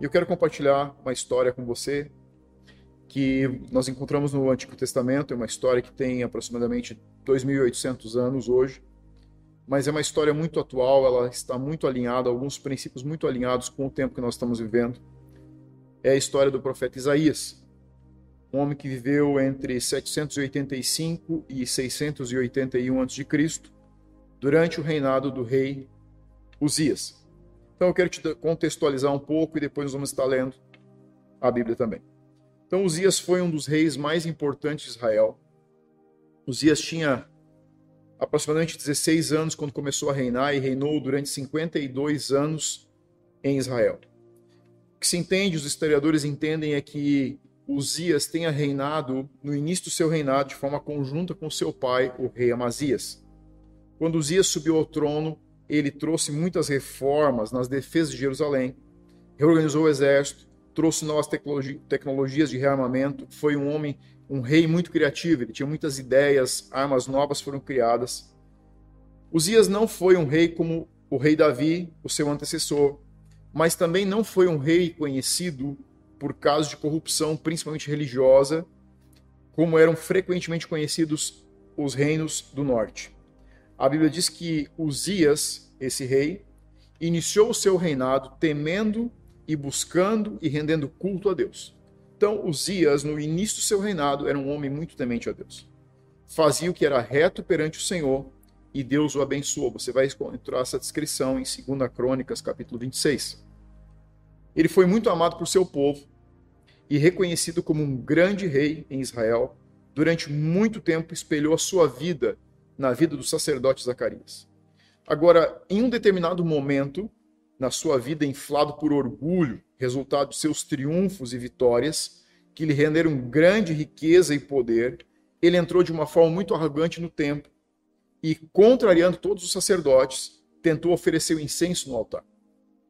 E eu quero compartilhar uma história com você que nós encontramos no Antigo Testamento, é uma história que tem aproximadamente 2.800 anos hoje, mas é uma história muito atual, ela está muito alinhada, alguns princípios muito alinhados com o tempo que nós estamos vivendo. É a história do profeta Isaías, um homem que viveu entre 785 e 681 a.C., durante o reinado do rei Uzias. Então eu quero te contextualizar um pouco e depois nós vamos estar lendo a Bíblia também. Então Uzias foi um dos reis mais importantes de Israel. Uzias tinha aproximadamente 16 anos quando começou a reinar e reinou durante 52 anos em Israel. O que se entende, os historiadores entendem, é que Uzias tenha reinado no início do seu reinado de forma conjunta com seu pai, o rei Amazias. Quando Uzias subiu ao trono, ele trouxe muitas reformas nas defesas de Jerusalém, reorganizou o exército, trouxe novas tecnologi tecnologias de rearmamento, foi um homem, um rei muito criativo, ele tinha muitas ideias, armas novas foram criadas. Uzias não foi um rei como o rei Davi, o seu antecessor, mas também não foi um rei conhecido por casos de corrupção, principalmente religiosa, como eram frequentemente conhecidos os reinos do norte a Bíblia diz que Uzias, esse rei, iniciou o seu reinado temendo e buscando e rendendo culto a Deus. Então, Uzias, no início do seu reinado, era um homem muito temente a Deus. Fazia o que era reto perante o Senhor e Deus o abençoou. Você vai encontrar essa descrição em 2 Crônicas, capítulo 26. Ele foi muito amado por seu povo e reconhecido como um grande rei em Israel. Durante muito tempo espelhou a sua vida na vida do sacerdote Zacarias. Agora, em um determinado momento, na sua vida inflado por orgulho, resultado de seus triunfos e vitórias, que lhe renderam grande riqueza e poder, ele entrou de uma forma muito arrogante no templo e, contrariando todos os sacerdotes, tentou oferecer o incenso no altar.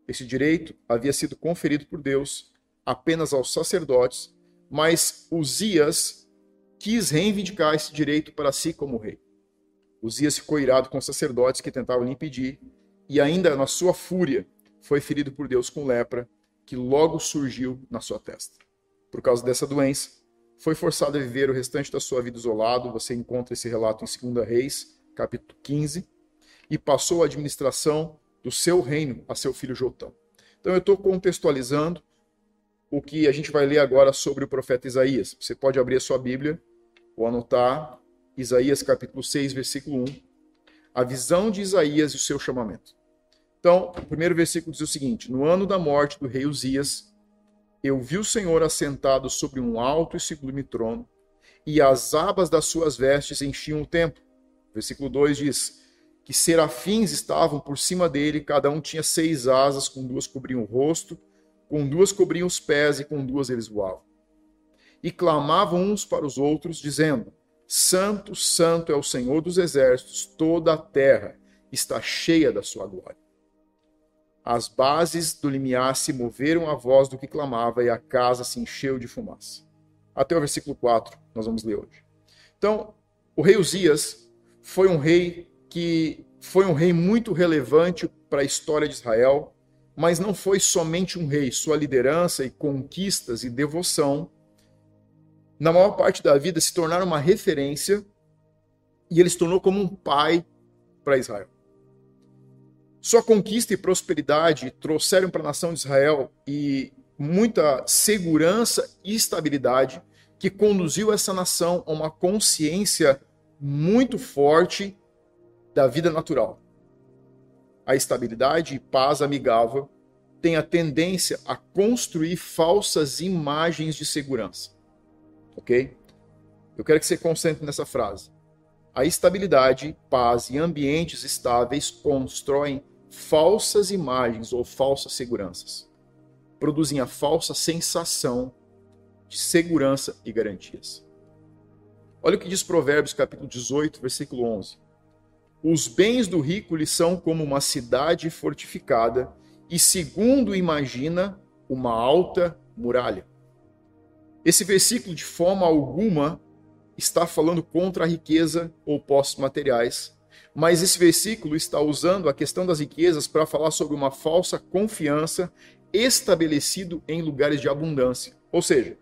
Esse direito havia sido conferido por Deus apenas aos sacerdotes, mas Uzias quis reivindicar esse direito para si como rei. Uzias ficou irado com os sacerdotes que tentavam lhe impedir, e ainda na sua fúria foi ferido por Deus com lepra, que logo surgiu na sua testa. Por causa dessa doença, foi forçado a viver o restante da sua vida isolado. Você encontra esse relato em 2 Reis, capítulo 15, e passou a administração do seu reino a seu filho Jotão. Então eu estou contextualizando o que a gente vai ler agora sobre o profeta Isaías. Você pode abrir a sua Bíblia ou anotar Isaías capítulo 6, versículo 1, a visão de Isaías e o seu chamamento. Então, o primeiro versículo diz o seguinte: No ano da morte do rei Uzias, eu vi o Senhor assentado sobre um alto e sublime trono, e as abas das suas vestes enchiam o templo. Versículo 2 diz: Que serafins estavam por cima dele, cada um tinha seis asas, com duas cobriam o rosto, com duas cobriam os pés, e com duas eles voavam. E clamavam uns para os outros, dizendo: Santo, santo é o Senhor dos exércitos, toda a terra está cheia da sua glória. As bases do limiar se moveram à voz do que clamava e a casa se encheu de fumaça. Até o versículo 4, nós vamos ler hoje. Então, o rei Uzias foi um rei que foi um rei muito relevante para a história de Israel, mas não foi somente um rei, sua liderança e conquistas e devoção na maior parte da vida, se tornaram uma referência e ele se tornou como um pai para Israel. Sua conquista e prosperidade trouxeram para a nação de Israel e muita segurança e estabilidade que conduziu essa nação a uma consciência muito forte da vida natural. A estabilidade e paz amigável têm a tendência a construir falsas imagens de segurança ok? Eu quero que você concentre nessa frase. A estabilidade, paz e ambientes estáveis constroem falsas imagens ou falsas seguranças. Produzem a falsa sensação de segurança e garantias. Olha o que diz Provérbios capítulo 18, versículo 11. Os bens do rico lhe são como uma cidade fortificada e, segundo imagina, uma alta muralha. Esse versículo, de forma alguma, está falando contra a riqueza ou postos materiais, mas esse versículo está usando a questão das riquezas para falar sobre uma falsa confiança estabelecido em lugares de abundância. Ou seja,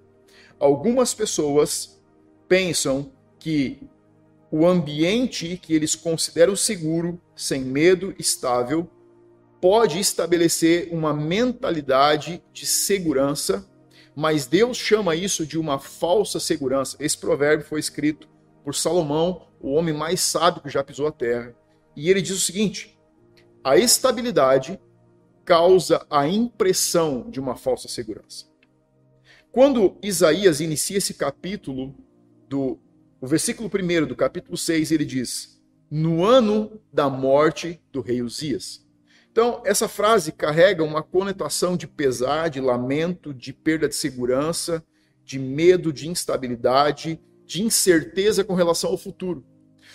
algumas pessoas pensam que o ambiente que eles consideram seguro, sem medo, estável, pode estabelecer uma mentalidade de segurança, mas Deus chama isso de uma falsa segurança. Esse provérbio foi escrito por Salomão, o homem mais sábio que já pisou a terra. E ele diz o seguinte: a estabilidade causa a impressão de uma falsa segurança. Quando Isaías inicia esse capítulo, do o versículo 1 do capítulo 6, ele diz: No ano da morte do rei Uzias. Então, essa frase carrega uma conotação de pesar, de lamento, de perda de segurança, de medo, de instabilidade, de incerteza com relação ao futuro.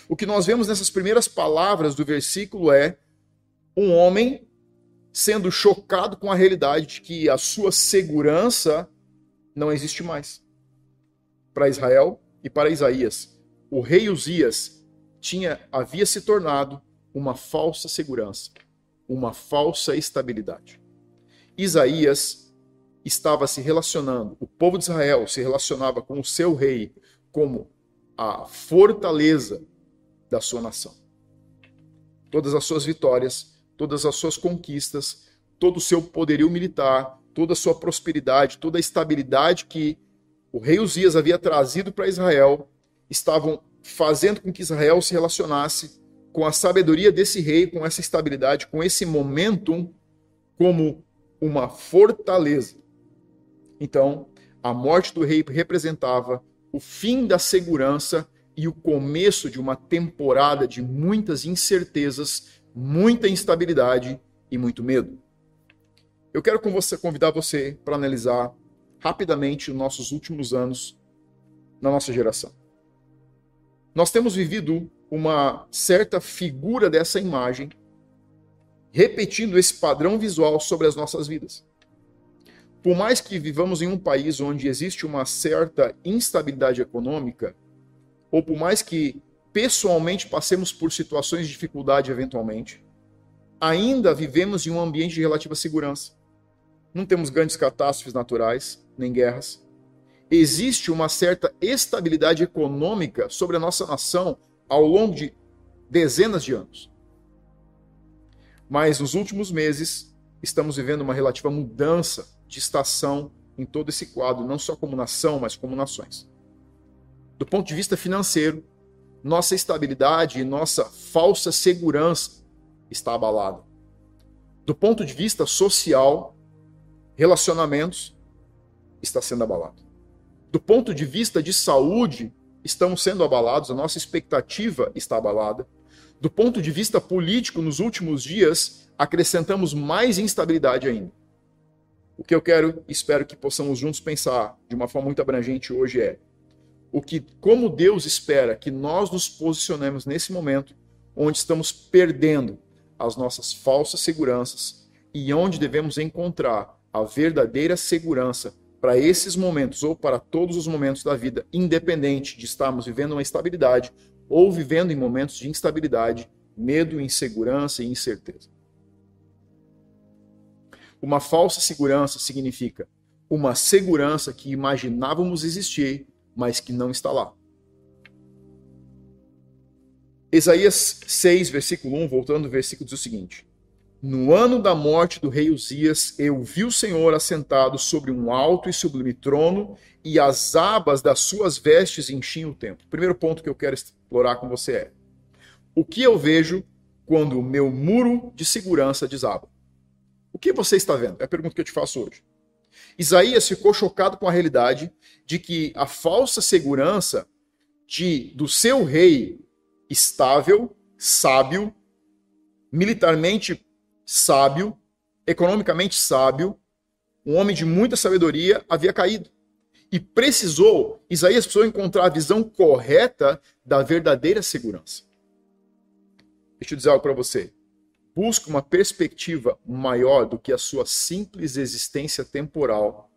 O que nós vemos nessas primeiras palavras do versículo é um homem sendo chocado com a realidade de que a sua segurança não existe mais. Para Israel e para Isaías, o rei Uzias tinha havia se tornado uma falsa segurança uma falsa estabilidade. Isaías estava se relacionando, o povo de Israel se relacionava com o seu rei como a fortaleza da sua nação. Todas as suas vitórias, todas as suas conquistas, todo o seu poderio militar, toda a sua prosperidade, toda a estabilidade que o rei Uzias havia trazido para Israel, estavam fazendo com que Israel se relacionasse com a sabedoria desse rei, com essa estabilidade, com esse momentum como uma fortaleza. Então, a morte do rei representava o fim da segurança e o começo de uma temporada de muitas incertezas, muita instabilidade e muito medo. Eu quero com você convidar você para analisar rapidamente os nossos últimos anos na nossa geração. Nós temos vivido uma certa figura dessa imagem, repetindo esse padrão visual sobre as nossas vidas. Por mais que vivamos em um país onde existe uma certa instabilidade econômica, ou por mais que pessoalmente passemos por situações de dificuldade eventualmente, ainda vivemos em um ambiente de relativa segurança. Não temos grandes catástrofes naturais, nem guerras. Existe uma certa estabilidade econômica sobre a nossa nação ao longo de dezenas de anos. Mas nos últimos meses, estamos vivendo uma relativa mudança de estação em todo esse quadro, não só como nação, mas como nações. Do ponto de vista financeiro, nossa estabilidade e nossa falsa segurança está abalada. Do ponto de vista social, relacionamentos está sendo abalado. Do ponto de vista de saúde, estamos sendo abalados, a nossa expectativa está abalada. Do ponto de vista político, nos últimos dias, acrescentamos mais instabilidade ainda. O que eu quero, espero que possamos juntos pensar de uma forma muito abrangente hoje é o que, como Deus espera que nós nos posicionemos nesse momento, onde estamos perdendo as nossas falsas seguranças e onde devemos encontrar a verdadeira segurança para esses momentos ou para todos os momentos da vida, independente de estarmos vivendo uma estabilidade ou vivendo em momentos de instabilidade, medo, insegurança e incerteza. Uma falsa segurança significa uma segurança que imaginávamos existir, mas que não está lá. Isaías 6, versículo 1, voltando ao versículo, diz o seguinte: no ano da morte do rei Uzias, eu vi o Senhor assentado sobre um alto e sublime trono, e as abas das suas vestes enchiam o templo. primeiro ponto que eu quero explorar com você é: o que eu vejo quando o meu muro de segurança desaba? O que você está vendo? É a pergunta que eu te faço hoje. Isaías ficou chocado com a realidade de que a falsa segurança de do seu rei estável, sábio, militarmente sábio, economicamente sábio, um homem de muita sabedoria, havia caído. E precisou, Isaías precisou encontrar a visão correta da verdadeira segurança. Deixa eu dizer algo para você. Busque uma perspectiva maior do que a sua simples existência temporal,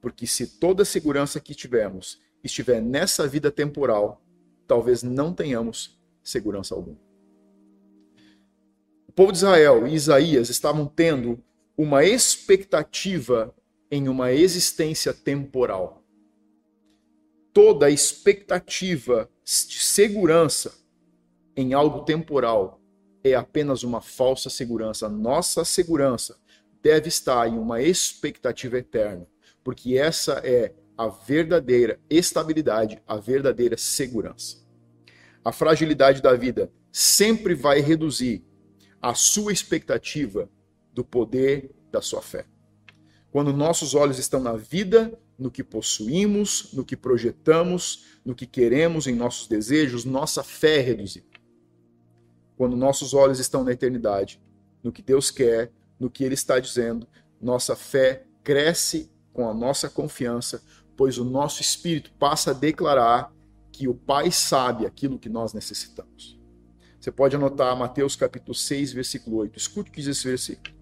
porque se toda a segurança que tivermos estiver nessa vida temporal, talvez não tenhamos segurança alguma. O povo de Israel e Isaías estavam tendo uma expectativa em uma existência temporal. Toda expectativa de segurança em algo temporal é apenas uma falsa segurança. Nossa segurança deve estar em uma expectativa eterna, porque essa é a verdadeira estabilidade, a verdadeira segurança. A fragilidade da vida sempre vai reduzir a sua expectativa do poder da sua fé. Quando nossos olhos estão na vida, no que possuímos, no que projetamos, no que queremos, em nossos desejos, nossa fé é reduzida. Quando nossos olhos estão na eternidade, no que Deus quer, no que Ele está dizendo, nossa fé cresce com a nossa confiança, pois o nosso espírito passa a declarar que o Pai sabe aquilo que nós necessitamos. Você pode anotar Mateus capítulo 6, versículo 8. Escute o que diz esse versículo.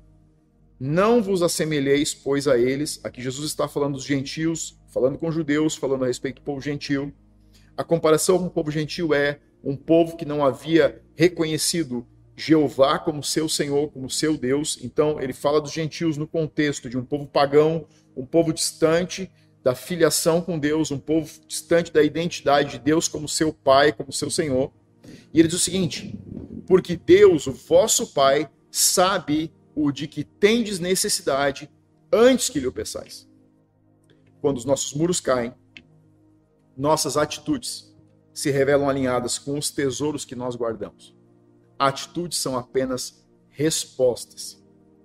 Não vos assemelheis, pois, a eles. Aqui Jesus está falando dos gentios, falando com judeus, falando a respeito do povo gentil. A comparação com o povo gentil é um povo que não havia reconhecido Jeová como seu Senhor, como seu Deus. Então, ele fala dos gentios no contexto de um povo pagão, um povo distante da filiação com Deus, um povo distante da identidade de Deus como seu Pai, como seu Senhor. E ele diz o seguinte: porque Deus, o vosso Pai, sabe o de que tendes necessidade antes que lhe o peçais. Quando os nossos muros caem, nossas atitudes se revelam alinhadas com os tesouros que nós guardamos. Atitudes são apenas respostas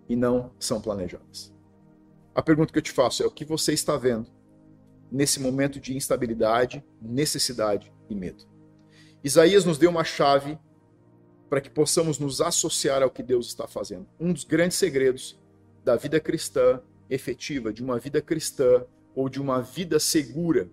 e não são planejadas. A pergunta que eu te faço é: o que você está vendo nesse momento de instabilidade, necessidade e medo? Isaías nos deu uma chave para que possamos nos associar ao que Deus está fazendo. Um dos grandes segredos da vida cristã efetiva, de uma vida cristã ou de uma vida segura,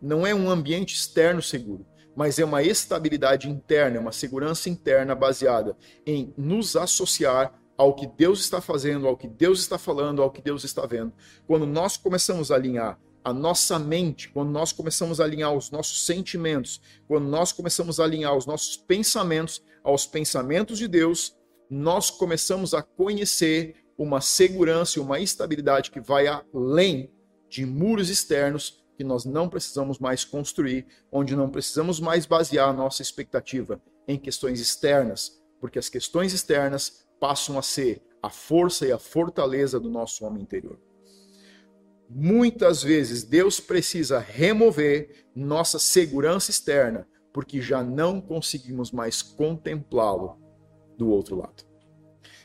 não é um ambiente externo seguro, mas é uma estabilidade interna, uma segurança interna baseada em nos associar ao que Deus está fazendo, ao que Deus está falando, ao que Deus está vendo. Quando nós começamos a alinhar a nossa mente, quando nós começamos a alinhar os nossos sentimentos, quando nós começamos a alinhar os nossos pensamentos aos pensamentos de Deus, nós começamos a conhecer uma segurança e uma estabilidade que vai além de muros externos que nós não precisamos mais construir, onde não precisamos mais basear a nossa expectativa em questões externas, porque as questões externas passam a ser a força e a fortaleza do nosso homem interior. Muitas vezes Deus precisa remover nossa segurança externa, porque já não conseguimos mais contemplá-lo do outro lado.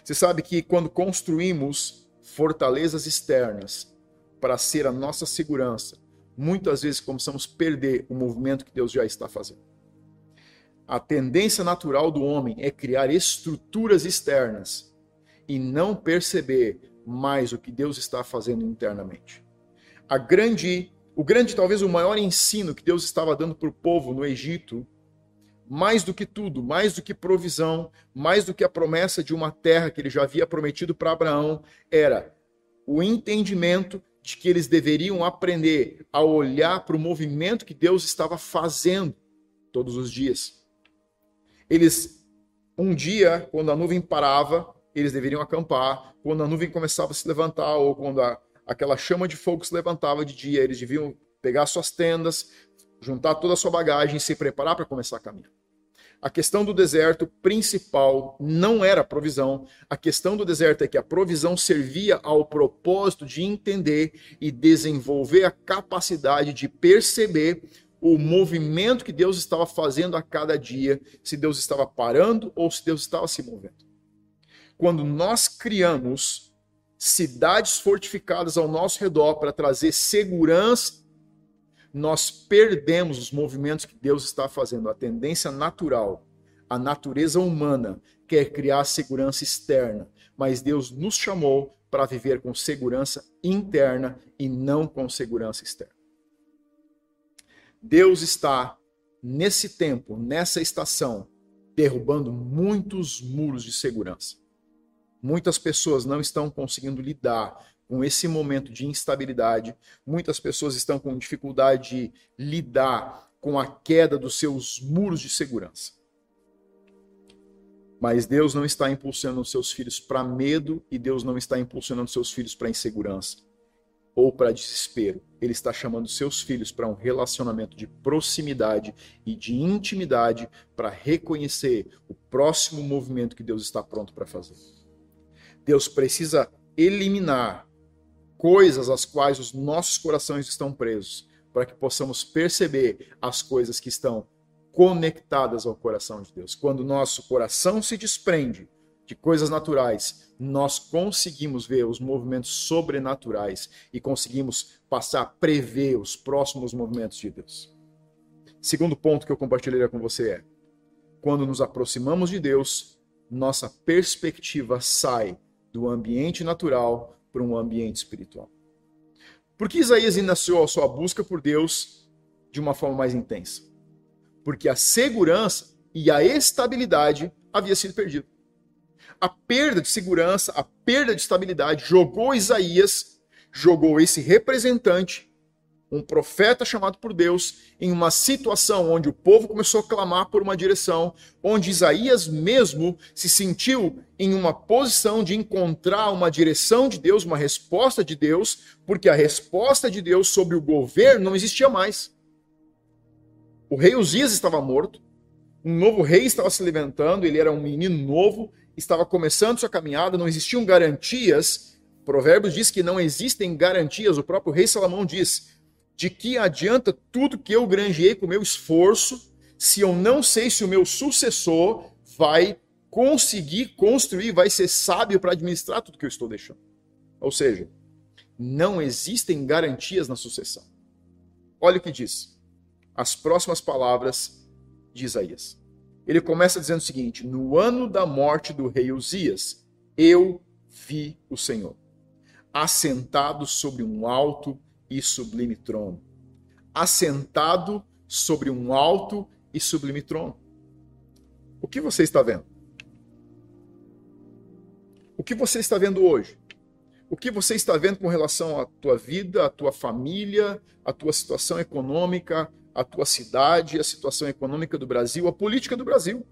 Você sabe que quando construímos fortalezas externas para ser a nossa segurança, muitas vezes começamos a perder o movimento que Deus já está fazendo. A tendência natural do homem é criar estruturas externas e não perceber mais o que Deus está fazendo internamente a grande, o grande, talvez o maior ensino que Deus estava dando para o povo no Egito, mais do que tudo, mais do que provisão, mais do que a promessa de uma terra que ele já havia prometido para Abraão, era o entendimento de que eles deveriam aprender a olhar para o movimento que Deus estava fazendo todos os dias. Eles, um dia, quando a nuvem parava, eles deveriam acampar. Quando a nuvem começava a se levantar, ou quando a, aquela chama de fogo se levantava de dia, eles deviam pegar suas tendas, juntar toda a sua bagagem e se preparar para começar a caminhar. A questão do deserto principal não era a provisão. A questão do deserto é que a provisão servia ao propósito de entender e desenvolver a capacidade de perceber o movimento que Deus estava fazendo a cada dia, se Deus estava parando ou se Deus estava se movendo. Quando nós criamos cidades fortificadas ao nosso redor para trazer segurança, nós perdemos os movimentos que Deus está fazendo. A tendência natural, a natureza humana quer criar segurança externa, mas Deus nos chamou para viver com segurança interna e não com segurança externa. Deus está nesse tempo, nessa estação, derrubando muitos muros de segurança. Muitas pessoas não estão conseguindo lidar com esse momento de instabilidade. Muitas pessoas estão com dificuldade de lidar com a queda dos seus muros de segurança. Mas Deus não está impulsionando seus filhos para medo e Deus não está impulsionando seus filhos para insegurança ou para desespero. Ele está chamando seus filhos para um relacionamento de proximidade e de intimidade para reconhecer o próximo movimento que Deus está pronto para fazer. Deus precisa eliminar coisas às quais os nossos corações estão presos, para que possamos perceber as coisas que estão conectadas ao coração de Deus. Quando nosso coração se desprende de coisas naturais, nós conseguimos ver os movimentos sobrenaturais e conseguimos passar a prever os próximos movimentos de Deus. Segundo ponto que eu compartilharia com você é: quando nos aproximamos de Deus, nossa perspectiva sai do ambiente natural para um ambiente espiritual. Por que Isaías iniciou a sua busca por Deus de uma forma mais intensa? Porque a segurança e a estabilidade havia sido perdido. A perda de segurança, a perda de estabilidade jogou Isaías, jogou esse representante um profeta chamado por Deus, em uma situação onde o povo começou a clamar por uma direção, onde Isaías mesmo se sentiu em uma posição de encontrar uma direção de Deus, uma resposta de Deus, porque a resposta de Deus sobre o governo não existia mais. O rei Uzias estava morto, um novo rei estava se levantando, ele era um menino novo, estava começando sua caminhada, não existiam garantias. Provérbios diz que não existem garantias, o próprio rei Salomão diz: de que adianta tudo que eu granjeei com meu esforço se eu não sei se o meu sucessor vai conseguir construir, vai ser sábio para administrar tudo que eu estou deixando. Ou seja, não existem garantias na sucessão. Olha o que diz. As próximas palavras de Isaías. Ele começa dizendo o seguinte: No ano da morte do rei Uzias, eu vi o Senhor, assentado sobre um alto e sublime trono, assentado sobre um alto e sublime trono. O que você está vendo? O que você está vendo hoje? O que você está vendo com relação à tua vida, à tua família, à tua situação econômica, à tua cidade, à situação econômica do Brasil, à política do Brasil?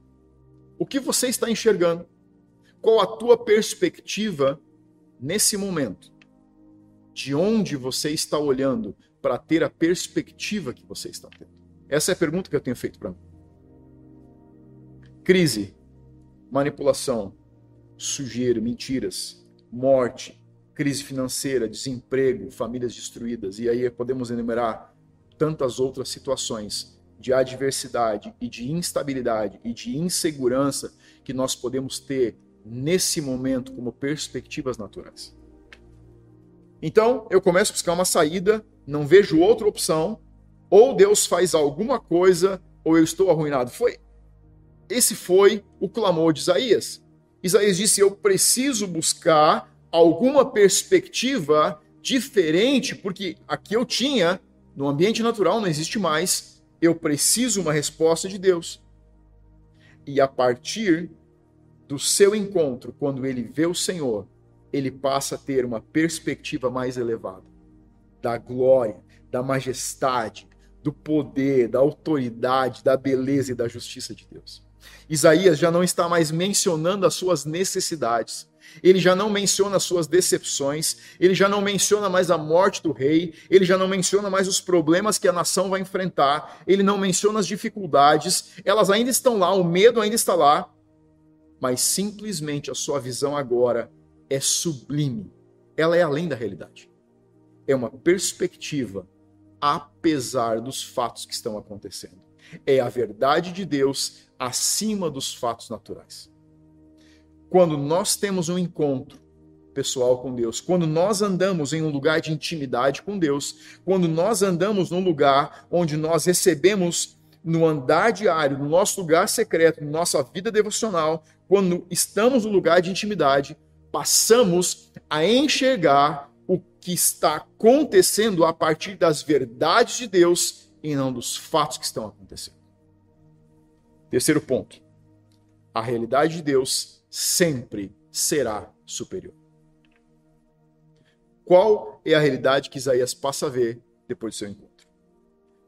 O que você está enxergando? Qual a tua perspectiva nesse momento? De onde você está olhando para ter a perspectiva que você está tendo? Essa é a pergunta que eu tenho feito para mim. Crise, manipulação, sujeira, mentiras, morte, crise financeira, desemprego, famílias destruídas, e aí podemos enumerar tantas outras situações de adversidade e de instabilidade e de insegurança que nós podemos ter nesse momento como perspectivas naturais. Então eu começo a buscar uma saída, não vejo outra opção, ou Deus faz alguma coisa, ou eu estou arruinado. Foi esse foi o clamor de Isaías. Isaías disse: Eu preciso buscar alguma perspectiva diferente, porque aqui eu tinha, no ambiente natural não existe mais, eu preciso uma resposta de Deus. E a partir do seu encontro, quando ele vê o Senhor, ele passa a ter uma perspectiva mais elevada da glória, da majestade, do poder, da autoridade, da beleza e da justiça de Deus. Isaías já não está mais mencionando as suas necessidades. Ele já não menciona as suas decepções, ele já não menciona mais a morte do rei, ele já não menciona mais os problemas que a nação vai enfrentar, ele não menciona as dificuldades, elas ainda estão lá, o medo ainda está lá, mas simplesmente a sua visão agora é sublime. Ela é além da realidade. É uma perspectiva, apesar dos fatos que estão acontecendo. É a verdade de Deus acima dos fatos naturais. Quando nós temos um encontro pessoal com Deus, quando nós andamos em um lugar de intimidade com Deus, quando nós andamos num lugar onde nós recebemos no andar diário, no nosso lugar secreto, na nossa vida devocional, quando estamos no lugar de intimidade, passamos a enxergar o que está acontecendo a partir das verdades de Deus e não dos fatos que estão acontecendo. Terceiro ponto. A realidade de Deus sempre será superior. Qual é a realidade que Isaías passa a ver depois do seu encontro?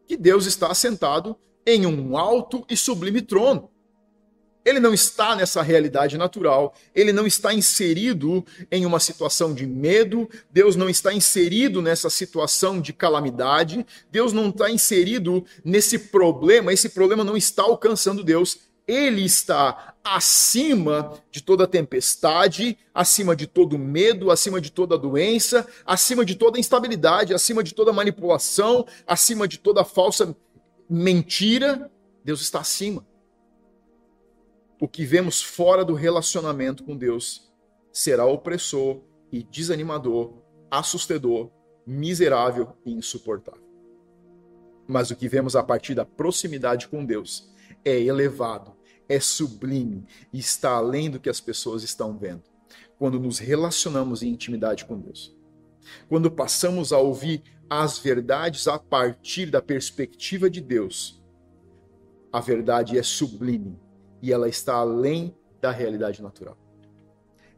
Que Deus está assentado em um alto e sublime trono. Ele não está nessa realidade natural, ele não está inserido em uma situação de medo, Deus não está inserido nessa situação de calamidade, Deus não está inserido nesse problema, esse problema não está alcançando Deus, ele está acima de toda tempestade, acima de todo medo, acima de toda doença, acima de toda instabilidade, acima de toda manipulação, acima de toda falsa mentira. Deus está acima o que vemos fora do relacionamento com Deus será opressor e desanimador, assustador, miserável e insuportável. Mas o que vemos a partir da proximidade com Deus é elevado, é sublime e está além do que as pessoas estão vendo. Quando nos relacionamos em intimidade com Deus. Quando passamos a ouvir as verdades a partir da perspectiva de Deus, a verdade é sublime, e ela está além da realidade natural.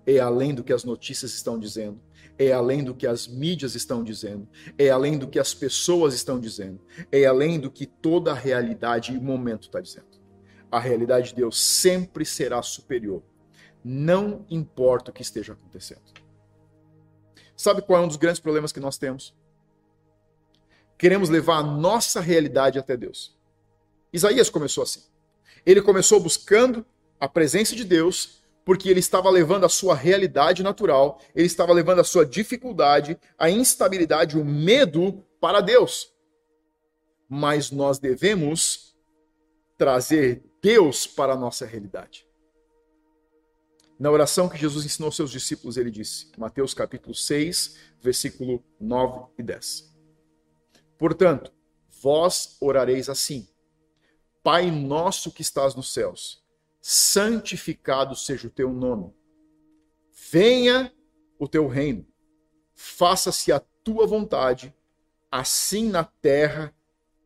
É além do que as notícias estão dizendo, é além do que as mídias estão dizendo, é além do que as pessoas estão dizendo, é além do que toda a realidade e momento está dizendo. A realidade de Deus sempre será superior, não importa o que esteja acontecendo. Sabe qual é um dos grandes problemas que nós temos? Queremos levar a nossa realidade até Deus. Isaías começou assim. Ele começou buscando a presença de Deus, porque ele estava levando a sua realidade natural, ele estava levando a sua dificuldade, a instabilidade, o medo para Deus. Mas nós devemos trazer Deus para a nossa realidade. Na oração que Jesus ensinou aos seus discípulos, ele disse, Mateus capítulo 6, versículo 9 e 10. Portanto, vós orareis assim: Pai nosso que estás nos céus, santificado seja o teu nome. Venha o teu reino. Faça-se a tua vontade, assim na terra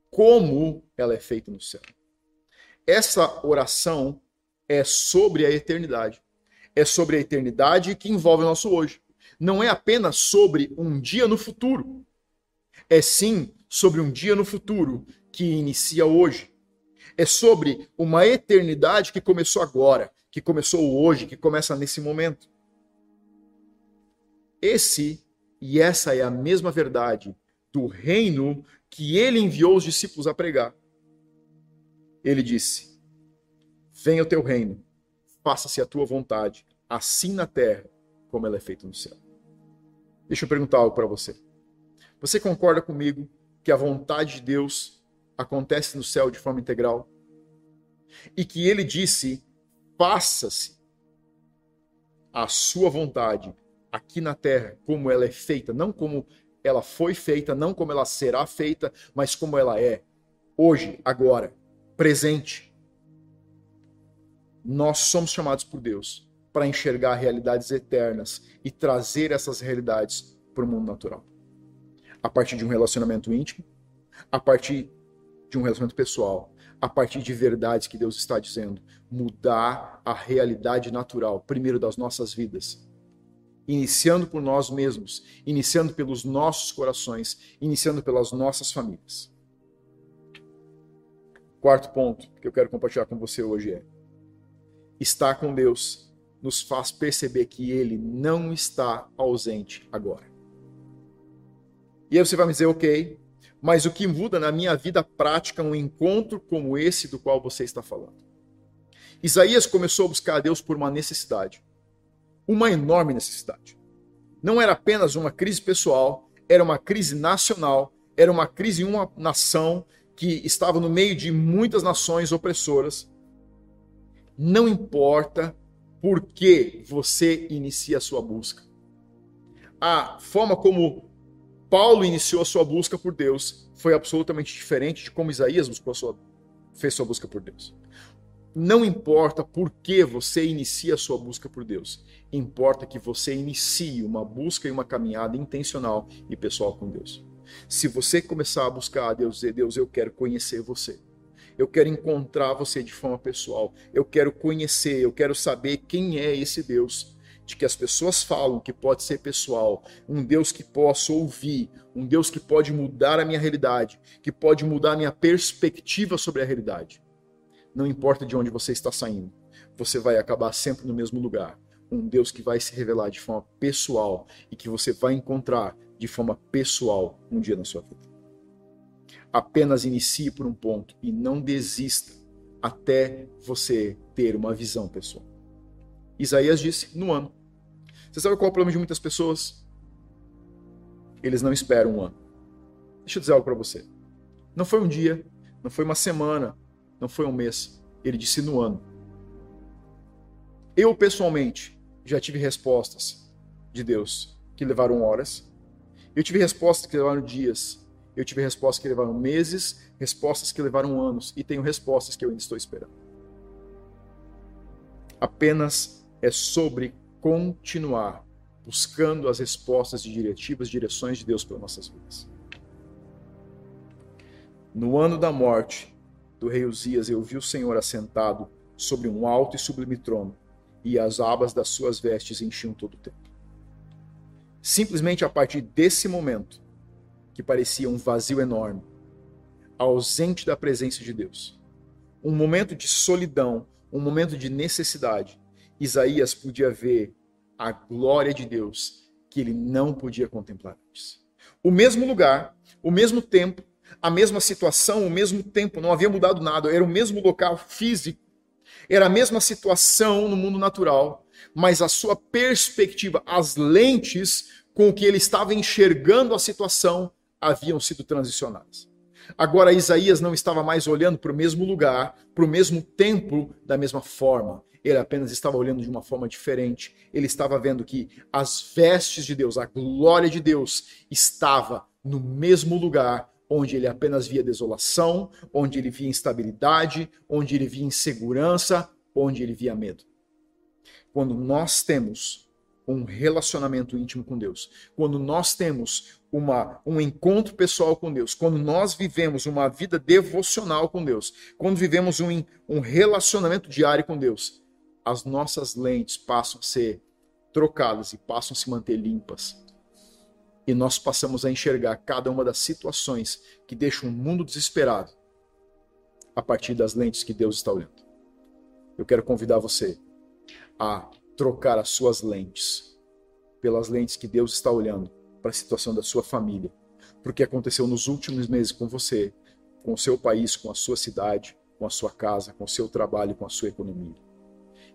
como ela é feita no céu. Essa oração é sobre a eternidade. É sobre a eternidade que envolve o nosso hoje. Não é apenas sobre um dia no futuro. É sim sobre um dia no futuro que inicia hoje é sobre uma eternidade que começou agora, que começou hoje, que começa nesse momento. Esse e essa é a mesma verdade do reino que ele enviou os discípulos a pregar. Ele disse: Venha o teu reino, faça-se a tua vontade, assim na terra como ela é feita no céu. Deixa eu perguntar algo para você. Você concorda comigo que a vontade de Deus acontece no céu de forma integral. E que ele disse: faça-se a sua vontade aqui na terra, como ela é feita, não como ela foi feita, não como ela será feita, mas como ela é, hoje, agora, presente. Nós somos chamados por Deus para enxergar realidades eternas e trazer essas realidades para o mundo natural. A partir de um relacionamento íntimo, a partir de um relacionamento pessoal, a partir de verdades que Deus está dizendo, mudar a realidade natural, primeiro das nossas vidas, iniciando por nós mesmos, iniciando pelos nossos corações, iniciando pelas nossas famílias. Quarto ponto que eu quero compartilhar com você hoje é: estar com Deus nos faz perceber que Ele não está ausente agora. E aí você vai me dizer, ok, mas o que muda na minha vida prática é um encontro como esse do qual você está falando. Isaías começou a buscar a Deus por uma necessidade, uma enorme necessidade. Não era apenas uma crise pessoal, era uma crise nacional, era uma crise em uma nação que estava no meio de muitas nações opressoras. Não importa por que você inicia a sua busca. A forma como Paulo iniciou a sua busca por Deus foi absolutamente diferente de como Isaías sua, fez sua busca por Deus. Não importa por que você inicia a sua busca por Deus, importa que você inicie uma busca e uma caminhada intencional e pessoal com Deus. Se você começar a buscar a Deus, dizer, Deus, eu quero conhecer você. Eu quero encontrar você de forma pessoal. Eu quero conhecer, eu quero saber quem é esse Deus de que as pessoas falam que pode ser pessoal, um Deus que posso ouvir, um Deus que pode mudar a minha realidade, que pode mudar a minha perspectiva sobre a realidade. Não importa de onde você está saindo, você vai acabar sempre no mesmo lugar. Um Deus que vai se revelar de forma pessoal e que você vai encontrar de forma pessoal um dia na sua vida. Apenas inicie por um ponto e não desista até você ter uma visão pessoal. Isaías disse no ano. Você sabe qual é o problema de muitas pessoas? Eles não esperam um ano. Deixa eu dizer algo para você. Não foi um dia, não foi uma semana, não foi um mês. Ele disse no ano. Eu, pessoalmente, já tive respostas de Deus que levaram horas. Eu tive respostas que levaram dias. Eu tive respostas que levaram meses, respostas que levaram anos. E tenho respostas que eu ainda estou esperando. Apenas é sobre continuar buscando as respostas de diretivas, direções de Deus para nossas vidas. No ano da morte do rei Uzias, eu vi o Senhor assentado sobre um alto e sublime trono, e as abas das suas vestes enchiam todo o templo. Simplesmente a partir desse momento, que parecia um vazio enorme, ausente da presença de Deus, um momento de solidão, um momento de necessidade, Isaías podia ver a glória de Deus que ele não podia contemplar antes. O mesmo lugar, o mesmo tempo, a mesma situação, o mesmo tempo, não havia mudado nada, era o mesmo local físico, era a mesma situação no mundo natural, mas a sua perspectiva, as lentes com que ele estava enxergando a situação haviam sido transicionadas. Agora Isaías não estava mais olhando para o mesmo lugar, para o mesmo templo da mesma forma. Ele apenas estava olhando de uma forma diferente. Ele estava vendo que as vestes de Deus, a glória de Deus, estava no mesmo lugar onde ele apenas via desolação, onde ele via instabilidade, onde ele via insegurança, onde ele via medo. Quando nós temos um relacionamento íntimo com Deus, quando nós temos uma, um encontro pessoal com Deus, quando nós vivemos uma vida devocional com Deus, quando vivemos um, um relacionamento diário com Deus, as nossas lentes passam a ser trocadas e passam a se manter limpas e nós passamos a enxergar cada uma das situações que deixam o mundo desesperado a partir das lentes que Deus está olhando. Eu quero convidar você a trocar as suas lentes pelas lentes que Deus está olhando para a situação da sua família, porque aconteceu nos últimos meses com você, com o seu país, com a sua cidade, com a sua casa, com o seu trabalho, com a sua economia.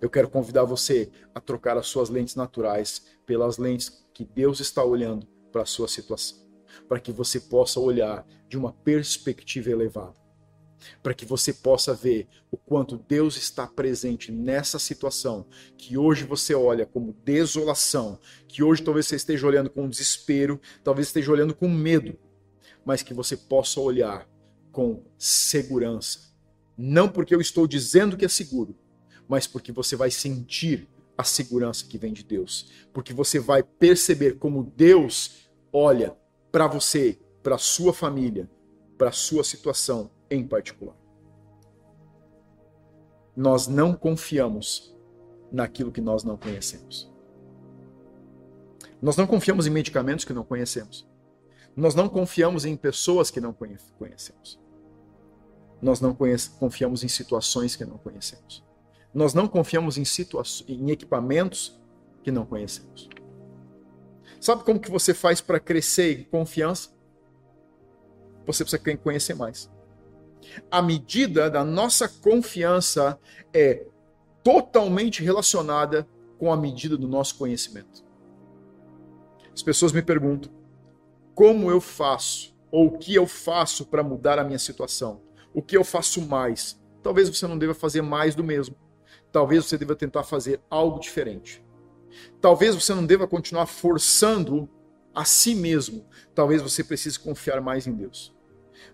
Eu quero convidar você a trocar as suas lentes naturais pelas lentes que Deus está olhando para a sua situação, para que você possa olhar de uma perspectiva elevada, para que você possa ver o quanto Deus está presente nessa situação que hoje você olha como desolação, que hoje talvez você esteja olhando com desespero, talvez esteja olhando com medo, mas que você possa olhar com segurança. Não porque eu estou dizendo que é seguro, mas porque você vai sentir a segurança que vem de Deus, porque você vai perceber como Deus olha para você, para sua família, para sua situação em particular. Nós não confiamos naquilo que nós não conhecemos. Nós não confiamos em medicamentos que não conhecemos. Nós não confiamos em pessoas que não conhecemos. Nós não confiamos em situações que não conhecemos. Nós não confiamos em, em equipamentos que não conhecemos. Sabe como que você faz para crescer em confiança? Você precisa conhecer mais. A medida da nossa confiança é totalmente relacionada com a medida do nosso conhecimento. As pessoas me perguntam: como eu faço ou o que eu faço para mudar a minha situação? O que eu faço mais? Talvez você não deva fazer mais do mesmo. Talvez você deva tentar fazer algo diferente. Talvez você não deva continuar forçando a si mesmo. Talvez você precise confiar mais em Deus.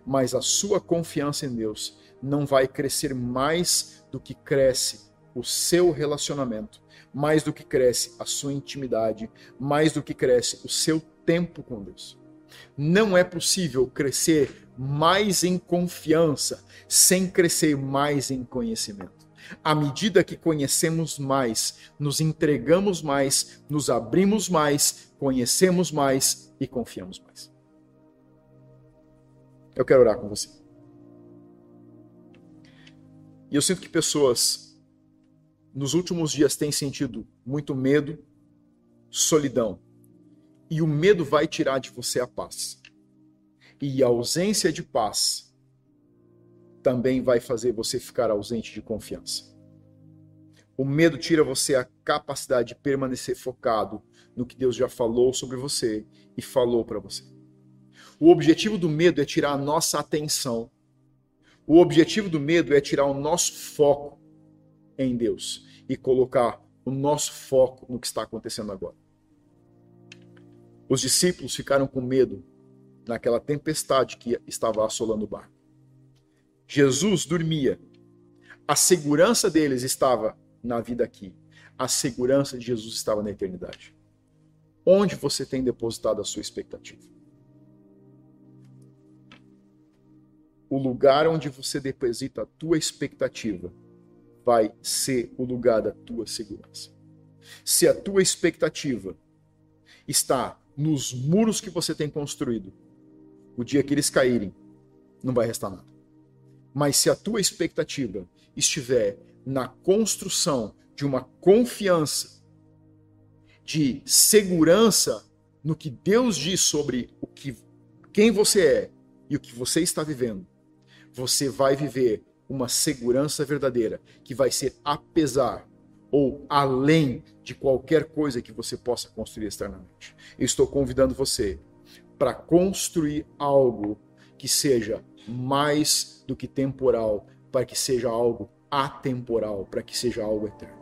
Mas a sua confiança em Deus não vai crescer mais do que cresce o seu relacionamento, mais do que cresce a sua intimidade, mais do que cresce o seu tempo com Deus. Não é possível crescer mais em confiança sem crescer mais em conhecimento. À medida que conhecemos mais, nos entregamos mais, nos abrimos mais, conhecemos mais e confiamos mais. Eu quero orar com você. E eu sinto que pessoas nos últimos dias tem sentido muito medo, solidão. E o medo vai tirar de você a paz. E a ausência de paz também vai fazer você ficar ausente de confiança. O medo tira você a capacidade de permanecer focado no que Deus já falou sobre você e falou para você. O objetivo do medo é tirar a nossa atenção. O objetivo do medo é tirar o nosso foco em Deus e colocar o nosso foco no que está acontecendo agora. Os discípulos ficaram com medo naquela tempestade que estava assolando o barco. Jesus dormia. A segurança deles estava na vida aqui. A segurança de Jesus estava na eternidade. Onde você tem depositado a sua expectativa? O lugar onde você deposita a tua expectativa vai ser o lugar da tua segurança. Se a tua expectativa está nos muros que você tem construído, o dia que eles caírem, não vai restar nada. Mas se a tua expectativa estiver na construção de uma confiança, de segurança no que Deus diz sobre o que quem você é e o que você está vivendo, você vai viver uma segurança verdadeira que vai ser apesar ou além de qualquer coisa que você possa construir externamente. Eu estou convidando você para construir algo que seja mais do que temporal, para que seja algo atemporal, para que seja algo eterno.